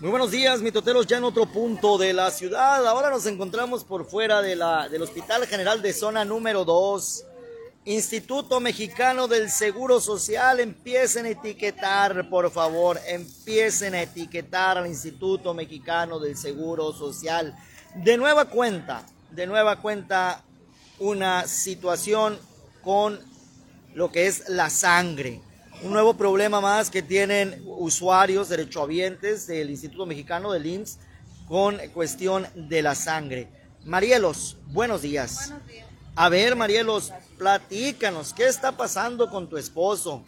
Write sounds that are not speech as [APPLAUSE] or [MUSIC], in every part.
Muy buenos días, mitoteros, ya en otro punto de la ciudad. Ahora nos encontramos por fuera de la, del Hospital General de Zona número 2. Instituto Mexicano del Seguro Social, empiecen a etiquetar, por favor, empiecen a etiquetar al Instituto Mexicano del Seguro Social. De nueva cuenta, de nueva cuenta, una situación con lo que es la sangre. Un nuevo problema más que tienen usuarios derechohabientes del Instituto Mexicano del IMSS con cuestión de la sangre. Marielos, buenos días. Buenos días. A ver, Marielos, platícanos, ¿qué está pasando con tu esposo?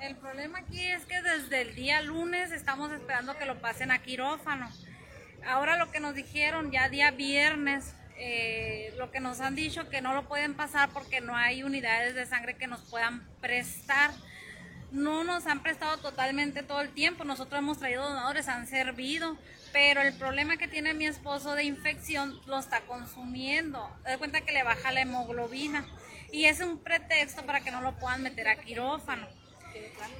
El problema aquí es que desde el día lunes estamos esperando que lo pasen a quirófano. Ahora lo que nos dijeron ya día viernes, eh, lo que nos han dicho que no lo pueden pasar porque no hay unidades de sangre que nos puedan prestar. No nos han prestado totalmente todo el tiempo. Nosotros hemos traído donadores, han servido, pero el problema que tiene mi esposo de infección lo está consumiendo. De cuenta que le baja la hemoglobina y es un pretexto para que no lo puedan meter a quirófano.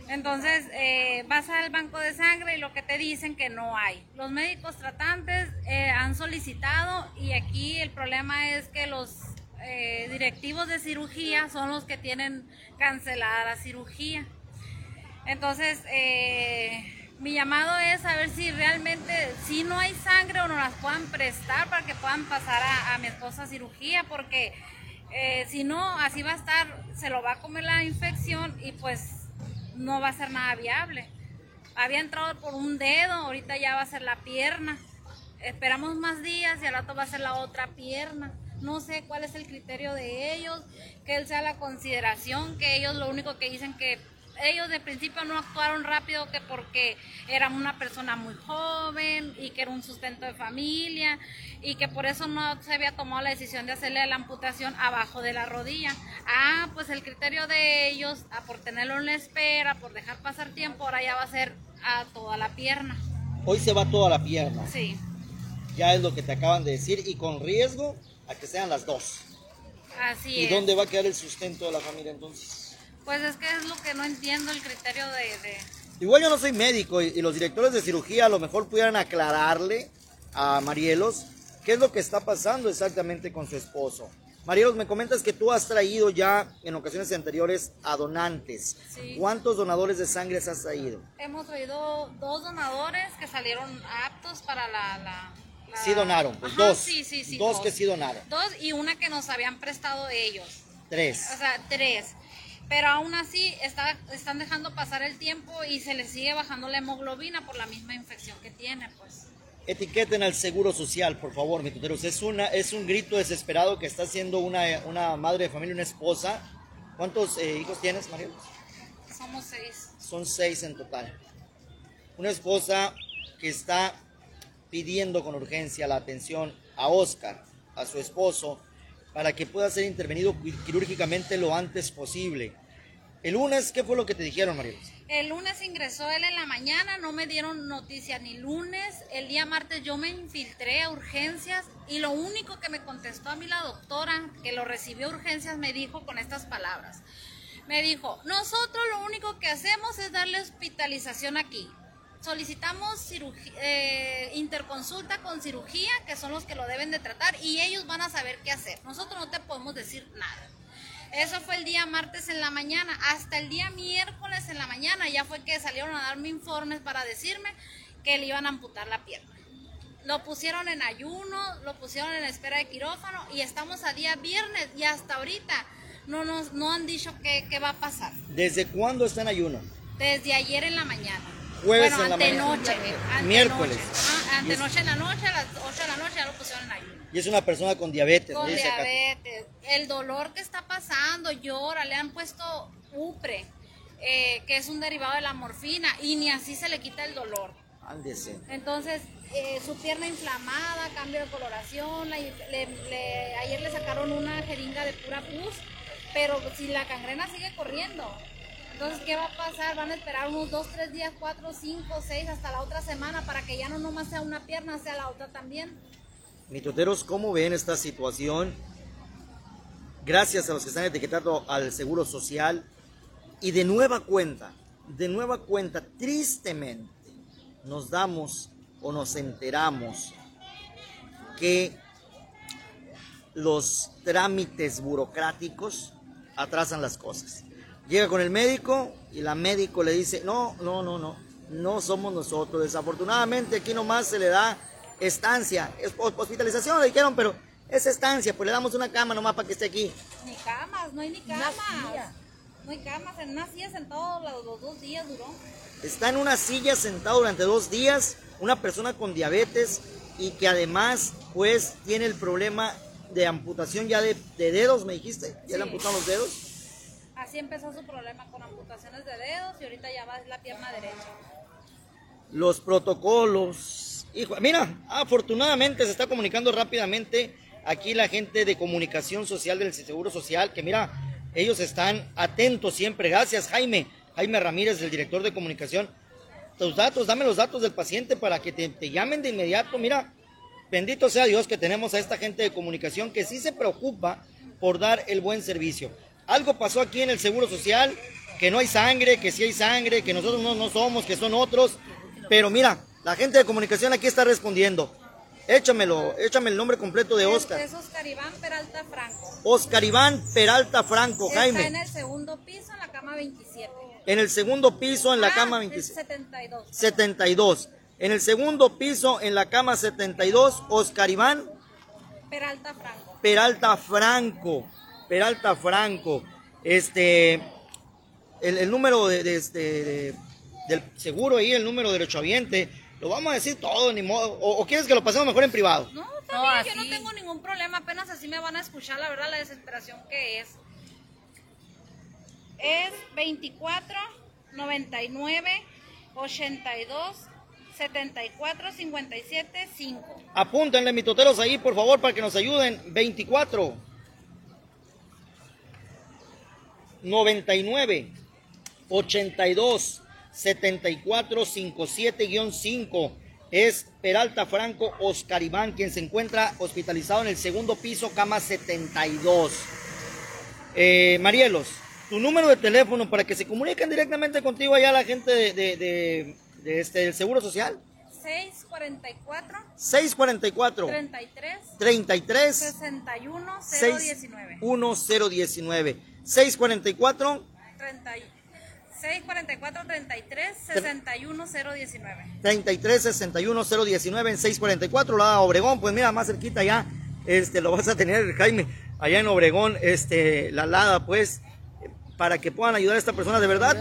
Entonces eh, vas al banco de sangre y lo que te dicen que no hay. Los médicos tratantes eh, han solicitado y aquí el problema es que los eh, directivos de cirugía son los que tienen cancelada la cirugía. Entonces eh, mi llamado es saber si realmente si no hay sangre o no las puedan prestar para que puedan pasar a, a mi esposa a cirugía porque eh, si no así va a estar, se lo va a comer la infección y pues no va a ser nada viable. Había entrado por un dedo, ahorita ya va a ser la pierna. Esperamos más días y al rato va a ser la otra pierna. No sé cuál es el criterio de ellos, que él sea la consideración, que ellos lo único que dicen que ellos de principio no actuaron rápido que porque era una persona muy joven y que era un sustento de familia y que por eso no se había tomado la decisión de hacerle la amputación abajo de la rodilla. Ah, pues el criterio de ellos, a por tenerlo en la espera, por dejar pasar tiempo, ahora ya va a ser a toda la pierna. Hoy se va toda la pierna, Sí, ya es lo que te acaban de decir, y con riesgo a que sean las dos. así ¿Y es. dónde va a quedar el sustento de la familia entonces? Pues es que es lo que no entiendo el criterio de... de- Igual yo no soy médico y, y los directores de cirugía a lo mejor pudieran aclararle a Marielos qué es lo que está pasando exactamente con su esposo. Marielos, me comentas que tú has traído ya en ocasiones anteriores a donantes. Sí. ¿Cuántos donadores de sangre has traído? Hemos traído dos donadores que salieron aptos para la... la- Sí donaron, pues Ajá, dos. Sí, sí, sí. Dos que sí donaron. Dos y una que nos habían prestado ellos. Tres. O sea, tres. Pero aún así está, están dejando pasar el tiempo y se les sigue bajando la hemoglobina por la misma infección que tiene, pues. Etiqueten al Seguro Social, por favor, mi tuteros. Es, una, es un grito desesperado que está haciendo una, una madre de familia, una esposa. ¿Cuántos eh, hijos tienes, Marielos? Somos seis. Son seis en total. Una esposa que está pidiendo con urgencia la atención a Oscar, a su esposo, para que pueda ser intervenido qui- quirúrgicamente lo antes posible. El lunes, ¿qué fue lo que te dijeron, Marielos? El lunes ingresó él en la mañana, no me dieron noticia ni lunes. El día martes yo me infiltré a urgencias y lo único que me contestó a mí la doctora, que lo recibió a urgencias, me dijo con estas palabras. Me dijo, nosotros lo único que hacemos es darle hospitalización aquí. Solicitamos eh, interconsulta con cirugía, que son los que lo deben de tratar, y ellos van a saber qué hacer. Nosotros no te podemos decir nada. Eso fue el día martes en la mañana. Hasta el día miércoles en la mañana ya fue que salieron a darme informes para decirme que le iban a amputar la pierna. Lo pusieron en ayuno, lo pusieron en espera de quirófano y estamos a día viernes y hasta ahorita no nos no han dicho qué, qué va a pasar. ¿Desde cuándo está en ayuno? Desde ayer en la mañana. Jueves bueno, en la mañana. antenoche, antenoche. Miércoles. Es- antenoche en la noche, a las 8 de la noche ya lo pusieron en ayuno. Y es una persona con diabetes. Con acá. diabetes, el dolor que está pasando, llora, le han puesto upre, eh, que es un derivado de la morfina, y ni así se le quita el dolor. Ándese. Entonces, eh, su pierna inflamada, cambio de coloración, la- le- le- ayer le sacaron una jeringa de pura pus, pero si la cangrena sigue corriendo. Entonces, ¿qué va a pasar? Van a esperar unos 2, 3 días, 4, 5, 6, hasta la otra semana para que ya no nomás sea una pierna, sea la otra también. Mitoteros, ¿cómo ven esta situación? Gracias a los que están etiquetando al Seguro Social. Y de nueva cuenta, de nueva cuenta, tristemente, nos damos o nos enteramos que los trámites burocráticos atrasan las cosas. Llega con el médico y la médico le dice, no, no, no, no, no somos nosotros. Desafortunadamente aquí nomás se le da estancia, es hospitalización le dijeron, pero es estancia, pues le damos una cama nomás para que esté aquí. Ni camas, no hay ni camas. No hay camas, en una silla sentado los, dos días duró. Está en una silla sentado durante dos días, una persona con diabetes y que además pues tiene el problema de amputación ya de, dedos, me dijiste, ya le amputaron los dedos. Así empezó su problema con amputaciones de dedos y ahorita ya va la pierna derecha. Los protocolos. Hijo, mira, afortunadamente se está comunicando rápidamente aquí la gente de comunicación social del Seguro Social, que mira, ellos están atentos siempre. Gracias, Jaime. Jaime Ramírez, el director de comunicación. Tus datos, dame los datos del paciente para que te, te llamen de inmediato. Mira, bendito sea Dios que tenemos a esta gente de comunicación que sí se preocupa por dar el buen servicio. Algo pasó aquí en el Seguro Social, que no hay sangre, que sí hay sangre, que nosotros no, no somos, que son otros. Pero mira, la gente de comunicación aquí está respondiendo. Échamelo, échame el nombre completo de Oscar. Es Oscar Iván Peralta Franco. Oscar Iván Peralta Franco, Jaime. Está en el segundo piso, en la cama 27. En el segundo piso, en la ah, cama 27. 72. 72. En el segundo piso, en la cama 72, Oscar Iván. Peralta Franco. Peralta Franco. Peralta Franco. Este, el, número de, este, del seguro ahí, el número derechohabiente lo vamos a decir todo, ni modo. ¿O, quieres que lo pasemos mejor en privado? No, está bien, yo no tengo ningún problema, apenas así me van a escuchar, la verdad, la desesperación que es. Es 24 99 82 74 57 5. Apúntenle mitoteros ahí, por favor, para que nos ayuden. 24 99 82 7457-5 es Peralta Franco Oscar Iván, quien se encuentra hospitalizado en el segundo piso, cama 72. Eh, Marielos, tu número de teléfono para que se comuniquen directamente contigo allá la gente de, este, del Seguro Social. 644 644 33 33 61 019 1019 644 31 644 33 61 019. 33 61 019 en 644, la Obregón, pues mira, más cerquita ya, este, lo vas a tener, Jaime, allá en Obregón, este, la Lada, pues, para que puedan ayudar a esta persona, de verdad.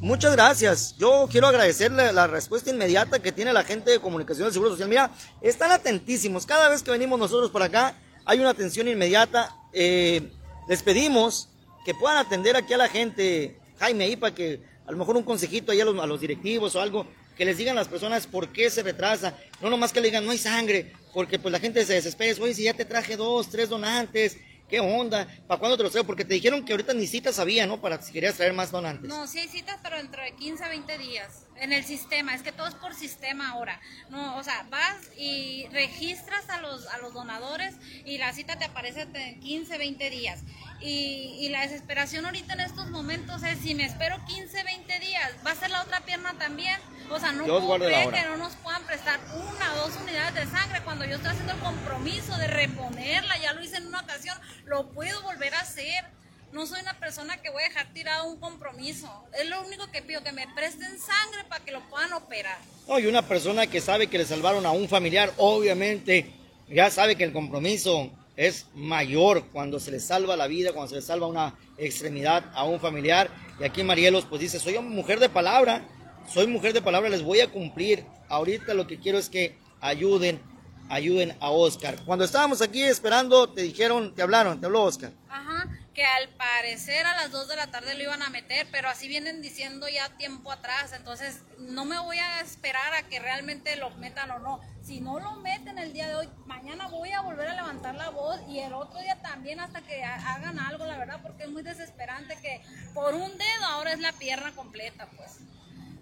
Muchas gracias. Yo quiero agradecerle la respuesta inmediata que tiene la gente de comunicación del Seguro Social. Mira, están atentísimos. Cada vez que venimos nosotros por acá, hay una atención inmediata. Eh, les pedimos que puedan atender aquí a la gente Jaime ahí para que a lo mejor un consejito ahí a los, directivos o algo, que les digan a las personas por qué se retrasa. No nomás que le digan, no hay sangre, porque pues la gente se desespera. Oye, si ya te traje dos, tres donantes, ¿qué onda? ¿Para cuándo te los traigo? Porque te dijeron que ahorita ni citas había, ¿no? Para si querías traer más donantes. No, sí hay citas, pero dentro de 15 a 20 días. En el sistema, es que todo es por sistema ahora. No, o sea, vas y registras a los, a los donadores y la cita te aparece en 15, 20 días. Y, la desesperación ahorita en estos momentos es si me espero 15, 20 días, va a ser la otra pierna también. O sea, no puedo creer que no nos puedan prestar una o dos unidades de sangre cuando yo estoy haciendo el compromiso de reponerla, ya lo hice en una ocasión, lo puedo volver a hacer. No soy una persona que voy a dejar tirado un compromiso. Es lo único que pido, que me presten sangre para que lo puedan operar. No, y una persona que sabe que le salvaron a un familiar, obviamente, ya sabe que el compromiso es mayor cuando se le salva la vida, cuando se le salva una extremidad a un familiar. Y aquí Marielos pues dice, soy mujer de palabra, soy mujer de palabra, les voy a cumplir. Ahorita lo que quiero es que ayuden, ayuden a Oscar. Cuando estábamos aquí esperando, te dijeron, te hablaron, te habló Oscar. Ajá, que al parecer a las 2 de la tarde lo iban a meter, pero así vienen diciendo ya tiempo atrás, entonces no me voy a esperar a que realmente lo metan o no si no lo meten el día de hoy, mañana voy a volver a levantar la voz y el otro día también hasta que hagan algo, la verdad, porque es muy desesperante que por un dedo ahora es la pierna completa, pues.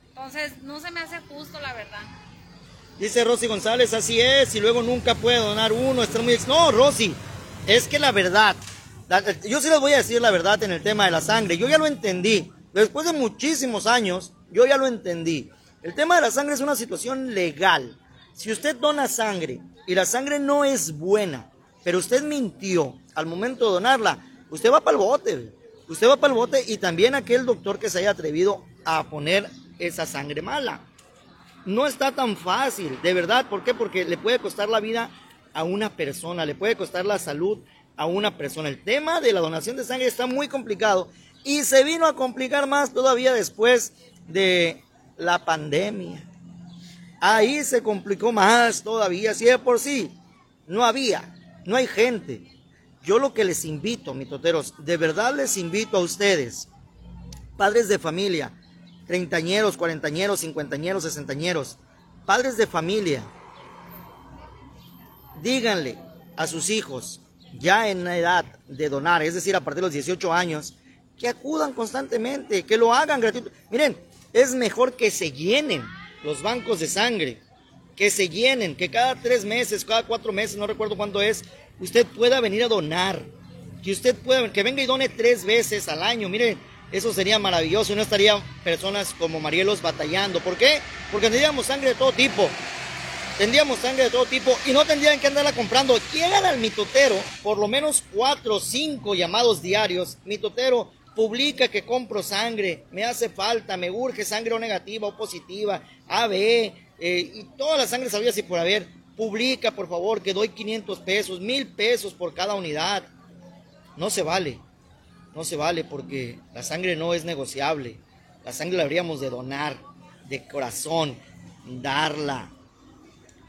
Entonces, no se me hace justo, la verdad. Dice Rosy González, así es, y luego nunca puede donar uno, está muy... No, Rosy, es que la verdad, yo sí les voy a decir la verdad en el tema de la sangre, yo ya lo entendí, después de muchísimos años, yo ya lo entendí. El tema de la sangre es una situación legal. Si usted dona sangre y la sangre no es buena, pero usted mintió al momento de donarla, usted va para el bote. Usted va para el bote y también aquel doctor que se haya atrevido a poner esa sangre mala. No está tan fácil, de verdad. ¿Por qué? Porque le puede costar la vida a una persona, le puede costar la salud a una persona. El tema de la donación de sangre está muy complicado y se vino a complicar más todavía después de la pandemia. Ahí se complicó más todavía, si de por sí no había, no hay gente. Yo lo que les invito, mitoteros, de verdad les invito a ustedes, padres de familia, treintañeros, cuarentañeros, cincuentañeros, sesentañeros, padres de familia, díganle a sus hijos, ya en la edad de donar, es decir, a partir de los 18 años, que acudan constantemente, que lo hagan gratuito. Miren, es mejor que se llenen los bancos de sangre, que se llenen, que cada tres meses, cada cuatro meses, no recuerdo cuándo es, usted pueda venir a donar, que usted pueda, que venga y done tres veces al año. Miren, eso sería maravilloso y no estarían personas como Marielos batallando. ¿Por qué? Porque tendríamos sangre de todo tipo. Tendríamos sangre de todo tipo y no tendrían que andarla comprando. Llegan al mitotero, por lo menos cuatro o cinco llamados diarios. Mitotero, publica que compro sangre, me hace falta, me urge sangre o negativa o positiva, AB, eh, y todas las sangres sabía y por haber. Publica, por favor, que doy 500 pesos, mil pesos por cada unidad. No se vale, no se vale porque la sangre no es negociable. La sangre la habríamos de donar, de corazón, darla.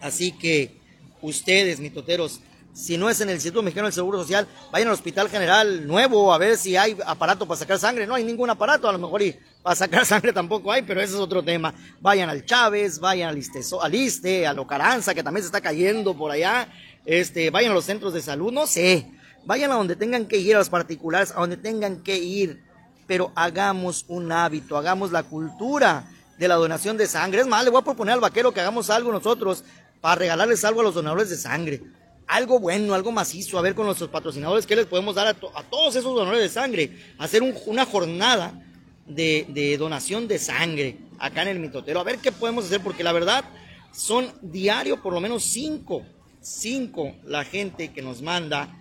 Así que ustedes, mitoteros, si no es en el Instituto Mexicano del Seguro Social, vayan al Hospital General Nuevo a ver si hay aparato para sacar sangre. No hay ningún aparato, a lo mejor y para sacar [LAUGHS] sangre tampoco hay, pero ese es otro tema. Vayan al Chávez, vayan al Iste, al Iste, a Locaranza, que también se está cayendo por allá. Este, vayan a los centros de salud, no sé. Vayan a donde tengan que ir, a los particulares, a donde tengan que ir. Pero hagamos un hábito, hagamos la cultura de la donación de sangre. Es más, le voy a proponer al vaquero que hagamos algo nosotros para regalarles algo a los donadores de sangre. Algo bueno, algo macizo, a ver con nuestros patrocinadores qué les podemos dar a, todos esos donadores de sangre, hacer una jornada de, donación de sangre acá en el mitotero, a ver qué podemos hacer, porque la verdad son diario por lo menos cinco, cinco la gente que nos manda,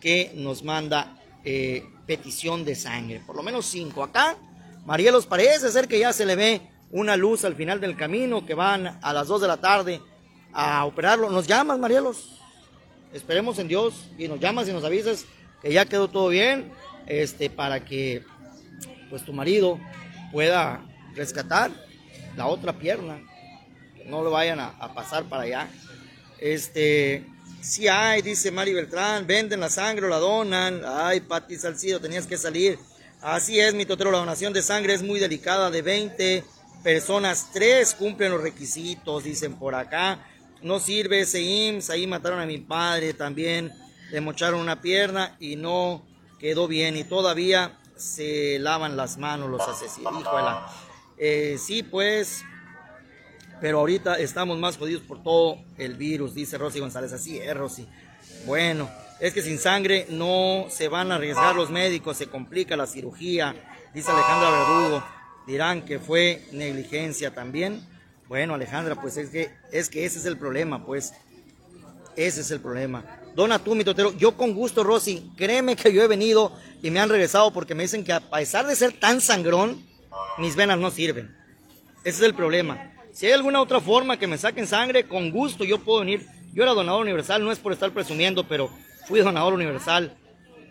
que nos manda eh, petición de sangre, por lo menos cinco. Acá, Marielos parece ser que ya se le ve una luz al final del camino, que van a las dos de la tarde a operarlo. ¿Nos llamas, Marielos? esperemos en Dios y nos llamas y nos avisas que ya quedó todo bien, este, para que pues tu marido pueda rescatar la otra pierna, no lo vayan a, pasar para allá. Este, si hay, dice Mari Beltrán, venden la sangre o la donan. Ay, Pati Salcido, tenías que salir. Así es, mi totero, la donación de sangre es muy delicada, de 20 personas, 3 cumplen los requisitos, dicen por acá no sirve ese IMSS, ahí mataron a mi padre también, le mocharon una pierna y no quedó bien y todavía se lavan las manos los asesinos. Eh, sí, pues, pero ahorita estamos más jodidos por todo el virus, dice Rosy González. Así es, Rosy. Bueno, es que sin sangre no se van a arriesgar los médicos, se complica la cirugía, dice Alejandra Verdugo. Dirán que fue negligencia también. Bueno, Alejandra, pues es que, es que ese es el problema, pues. Ese es el problema. Dona tú, mi totero. Yo con gusto, Rosy. Créeme que yo he venido y me han regresado porque me dicen que a pesar de ser tan sangrón, mis venas no sirven. Ese es el problema. Si hay alguna otra forma que me saquen sangre, con gusto yo puedo venir. Yo era donador universal, no es por estar presumiendo, pero fui donador universal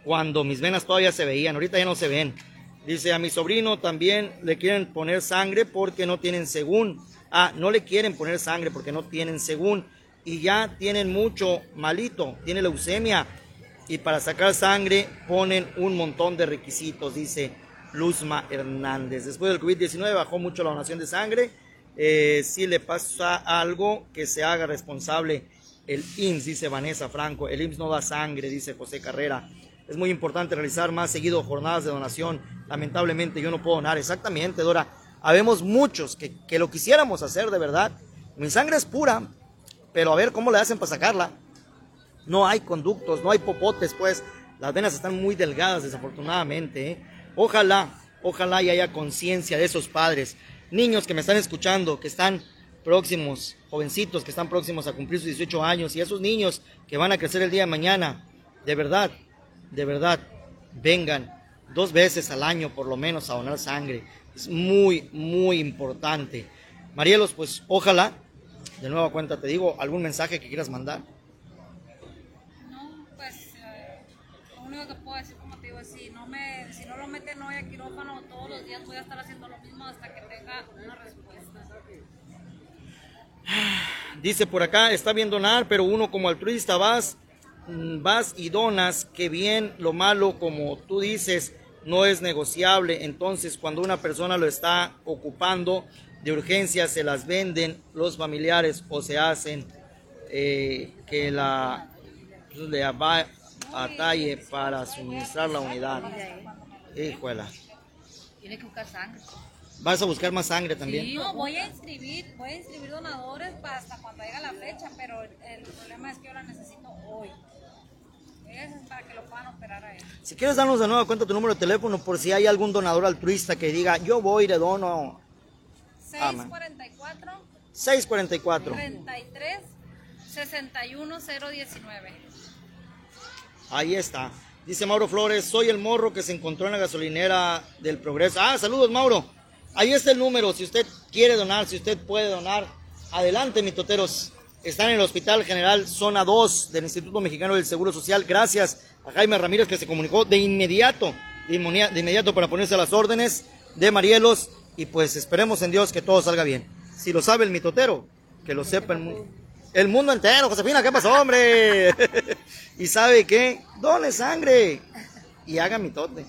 cuando mis venas todavía se veían. Ahorita ya no se ven. Dice, a mi sobrino también le quieren poner sangre porque no tienen según. Ah, no le quieren poner sangre porque no tienen según. Y ya tienen mucho malito, tiene leucemia. Y para sacar sangre ponen un montón de requisitos, dice Luzma Hernández. Después del COVID-19 bajó mucho la donación de sangre. Eh, si le pasa algo, que se haga responsable el IMSS, dice Vanessa Franco. El IMSS no da sangre, dice José Carrera. Es muy importante realizar más seguido jornadas de donación. Lamentablemente yo no puedo donar. Exactamente, Dora. Habemos muchos que, lo quisiéramos hacer de verdad. Mi sangre es pura, pero a ver cómo le hacen para sacarla. No hay conductos, no hay popotes, pues. Las venas están muy delgadas, desafortunadamente. ¿eh? Ojalá, ojalá y haya conciencia de esos padres. niños que me están escuchando, que están próximos, jovencitos que están próximos a cumplir sus 18 años y esos niños que van a crecer el día de mañana, de verdad, de verdad, vengan dos veces al año por lo menos a donar sangre. Es muy, muy importante. Marielos, pues ojalá, de nueva cuenta te digo, algún mensaje que quieras mandar. No, pues eh, lo único que puedo decir, como te digo, es si no, me, si no lo meten hoy a quirófano, todos los días voy a estar haciendo lo mismo hasta que tenga una respuesta. Dice por acá, está bien donar, pero uno como altruista vas, mm, vas y donas, que bien, lo malo, como tú dices, no es negociable. Entonces, cuando una persona lo está ocupando de urgencia, se las venden los familiares o se hacen eh, que la pues, le atalle para suministrar la unidad. Híjola. Tiene que buscar sangre. ¿Vas a buscar más sangre también? Sí. No, voy a inscribir, voy a inscribir donadores para hasta cuando llegue la fecha, pero el problema es que yo la necesito hoy. Es para que lo puedan operar a él. Si quieres darnos de nueva cuenta tu número de teléfono por si hay algún donador altruista que diga, yo voy le dono Ah, man. 644 644. 33 61 019. Ahí está. Dice Mauro Flores, soy el morro que se encontró en la gasolinera del Progreso. Ah, saludos Mauro. Ahí está el número, si usted quiere donar, si usted puede donar. Adelante, mitoteros. Están en el Hospital General Zona 2 del Instituto Mexicano del Seguro Social. Gracias a Jaime Ramírez que se comunicó de inmediato, de inmediato para ponerse a las órdenes de Marielos. Y pues esperemos en Dios que todo salga bien. Si lo sabe el mitotero, que lo sepa el mundo. El mundo entero, Josefina, ¿qué pasó, hombre? [LAUGHS] y sabe qué, done sangre y haga mitote.